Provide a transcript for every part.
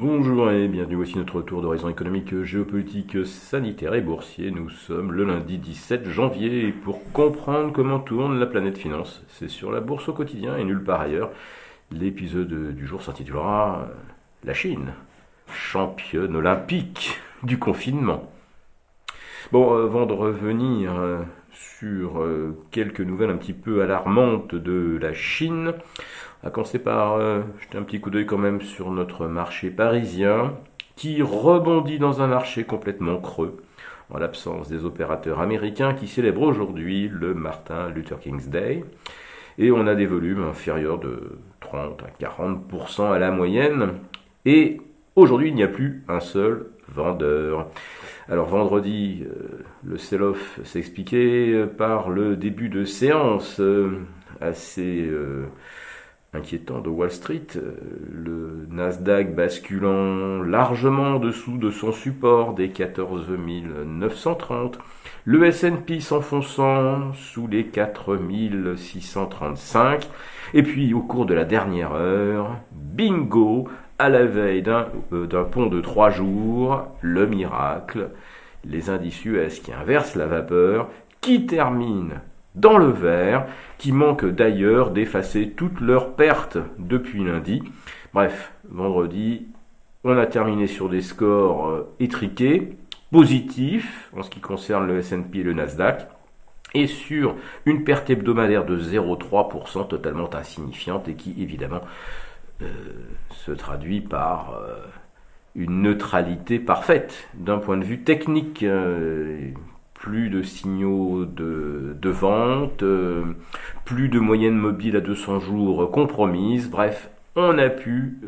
Bonjour et bienvenue, voici notre tour d'horizon économique, géopolitique, sanitaire et boursier. Nous sommes le lundi 17 janvier et pour comprendre comment tourne la planète finance, c'est sur la bourse au quotidien et nulle part ailleurs. L'épisode du jour s'intitulera La Chine, championne olympique du confinement. Bon, avant de revenir sur euh, quelques nouvelles un petit peu alarmantes de la Chine, on va commencer par euh, jeter un petit coup d'œil quand même sur notre marché parisien, qui rebondit dans un marché complètement creux, en l'absence des opérateurs américains qui célèbrent aujourd'hui le Martin Luther King's Day. Et on a des volumes inférieurs de 30 à 40% à la moyenne. Et aujourd'hui, il n'y a plus un seul vendeur. Alors vendredi, euh, le sell-off s'expliquait euh, par le début de séance euh, assez inquiétant de Wall Street, le Nasdaq basculant largement en dessous de son support des 14 930, le S&P s'enfonçant sous les 4 635, et puis au cours de la dernière heure, bingo, à la veille euh, d'un pont de trois jours, le miracle, les indices US qui inversent la vapeur, qui terminent dans le vert, qui manquent d'ailleurs d'effacer toutes leurs pertes depuis lundi. Bref, vendredi, on a terminé sur des scores euh, étriqués, positifs en ce qui concerne le S&P et le Nasdaq, et sur une perte hebdomadaire de 0,3% totalement insignifiante et qui évidemment se traduit par euh, une neutralité parfaite d'un point de vue technique. Euh, plus de signaux de, vente, plus de moyenne mobile à 200 jours compromise, bref, on a pu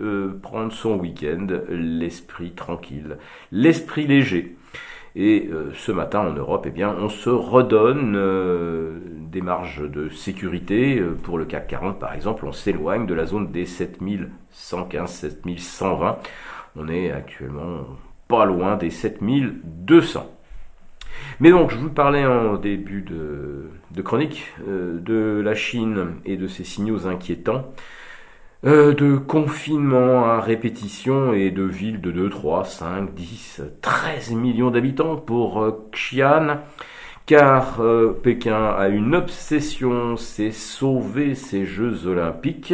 prendre son week-end, l'esprit tranquille, l'esprit léger. Et euh, ce matin en Europe, eh bien, on se redonne euh, des marges de sécurité. Euh, pour le CAC 40, par exemple, on s'éloigne de la zone des 7115, 7120. On est actuellement pas loin des 7200. Mais donc, je vous parlais en début de, de chronique de la Chine et de ses signaux inquiétants. Euh, de confinement à répétition et de villes de 2, 3, 5, 10, 13 millions d'habitants pour euh, Xi'an, car euh, Pékin a une obsession, c'est sauver ces Jeux olympiques.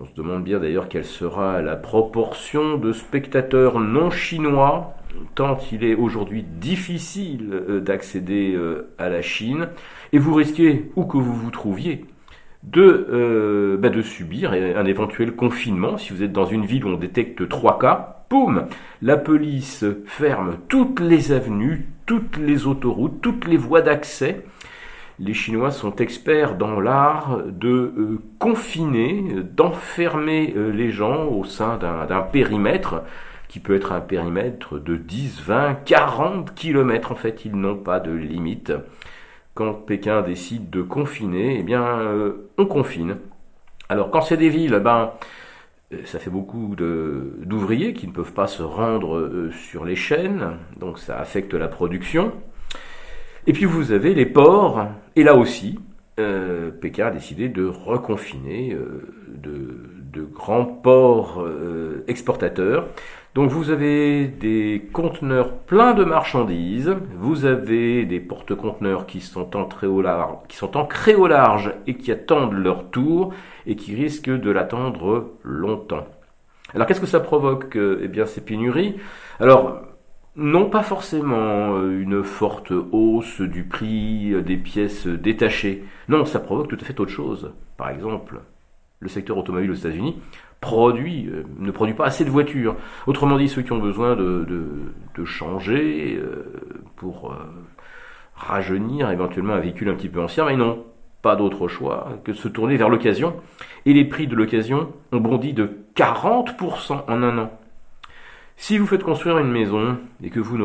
On se demande bien d'ailleurs quelle sera la proportion de spectateurs non chinois, tant il est aujourd'hui difficile d'accéder à la Chine, et vous risquez, où que vous vous trouviez, de, euh, bah, de subir un éventuel confinement. Si vous êtes dans une ville où on détecte trois cas, boum, la police ferme toutes les avenues, toutes les autoroutes, toutes les voies d'accès. Les Chinois sont experts dans l'art de euh, confiner, d'enfermer euh, les gens au sein d'un périmètre qui peut être un périmètre de 10, 20, 40 kilomètres. En fait, ils n'ont pas de limite quand Pékin décide de confiner, eh bien, euh, on confine. Alors, quand c'est des villes, ben, euh, ça fait beaucoup d'ouvriers qui ne peuvent pas se rendre euh, sur les chaînes, donc ça affecte la production. Et puis vous avez les ports, et là aussi, Pékin a décidé de reconfiner de, grands ports exportateurs donc vous avez des conteneurs pleins de marchandises, vous avez des porte-conteneurs qui sont ancrés au large, qui sont ancrés et qui attendent leur tour et qui risquent de l'attendre longtemps. Alors qu'est-ce que ça provoque Eh bien ces pénuries? Alors non pas forcément euh, une forte hausse du prix des pièces détachées. Non, ça provoque tout à fait autre chose. Par exemple, le secteur automobile aux États-Unis produit, euh, ne produit pas assez de voitures. Autrement dit, ceux qui ont besoin de, changer euh, pour euh, rajeunir éventuellement un véhicule un petit peu ancien, mais non, pas d'autre choix que de se tourner vers l'occasion. Et les prix de l'occasion ont bondi de 40% en un an. Si vous faites construire une maison et que vous ne,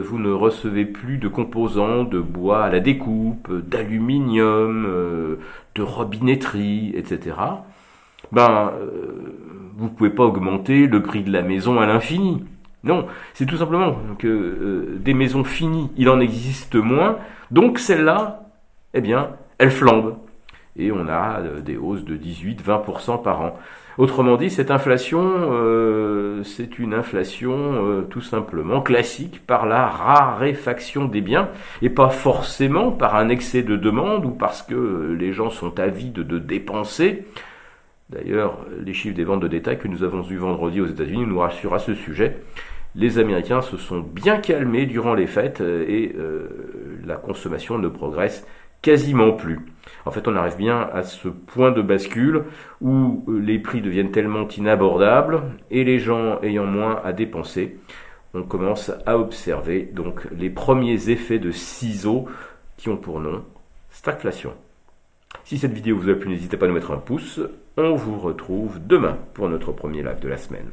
vous ne recevez plus de composants de bois à la découpe, d'aluminium, de robinetterie, etc., ben, euh, vous pouvez pas augmenter le prix de la maison à l'infini. Non, c'est tout simplement que euh, des maisons finies, il en existe moins, donc celle-là, eh bien, elle flambe. Et on a euh, des hausses de 18-20% par an. Autrement dit, cette inflation, c'est une inflation tout simplement classique par la raréfaction des biens et pas forcément par un excès de demande ou parce que les gens sont avides de dépenser. D'ailleurs, les chiffres des ventes de détail que nous avons eus vendredi aux États-Unis nous rassurent à ce sujet. Les Américains se sont bien calmés durant les fêtes et la consommation ne progresse quasiment plus. En fait, on arrive bien à ce point de bascule où euh, les prix deviennent tellement inabordables et les gens ayant moins à dépenser, on commence à observer donc les premiers effets de ciseaux qui ont pour nom stagflation. Si cette vidéo vous a plu, n'hésitez pas à nous mettre un pouce. On vous retrouve demain pour notre premier live de la semaine.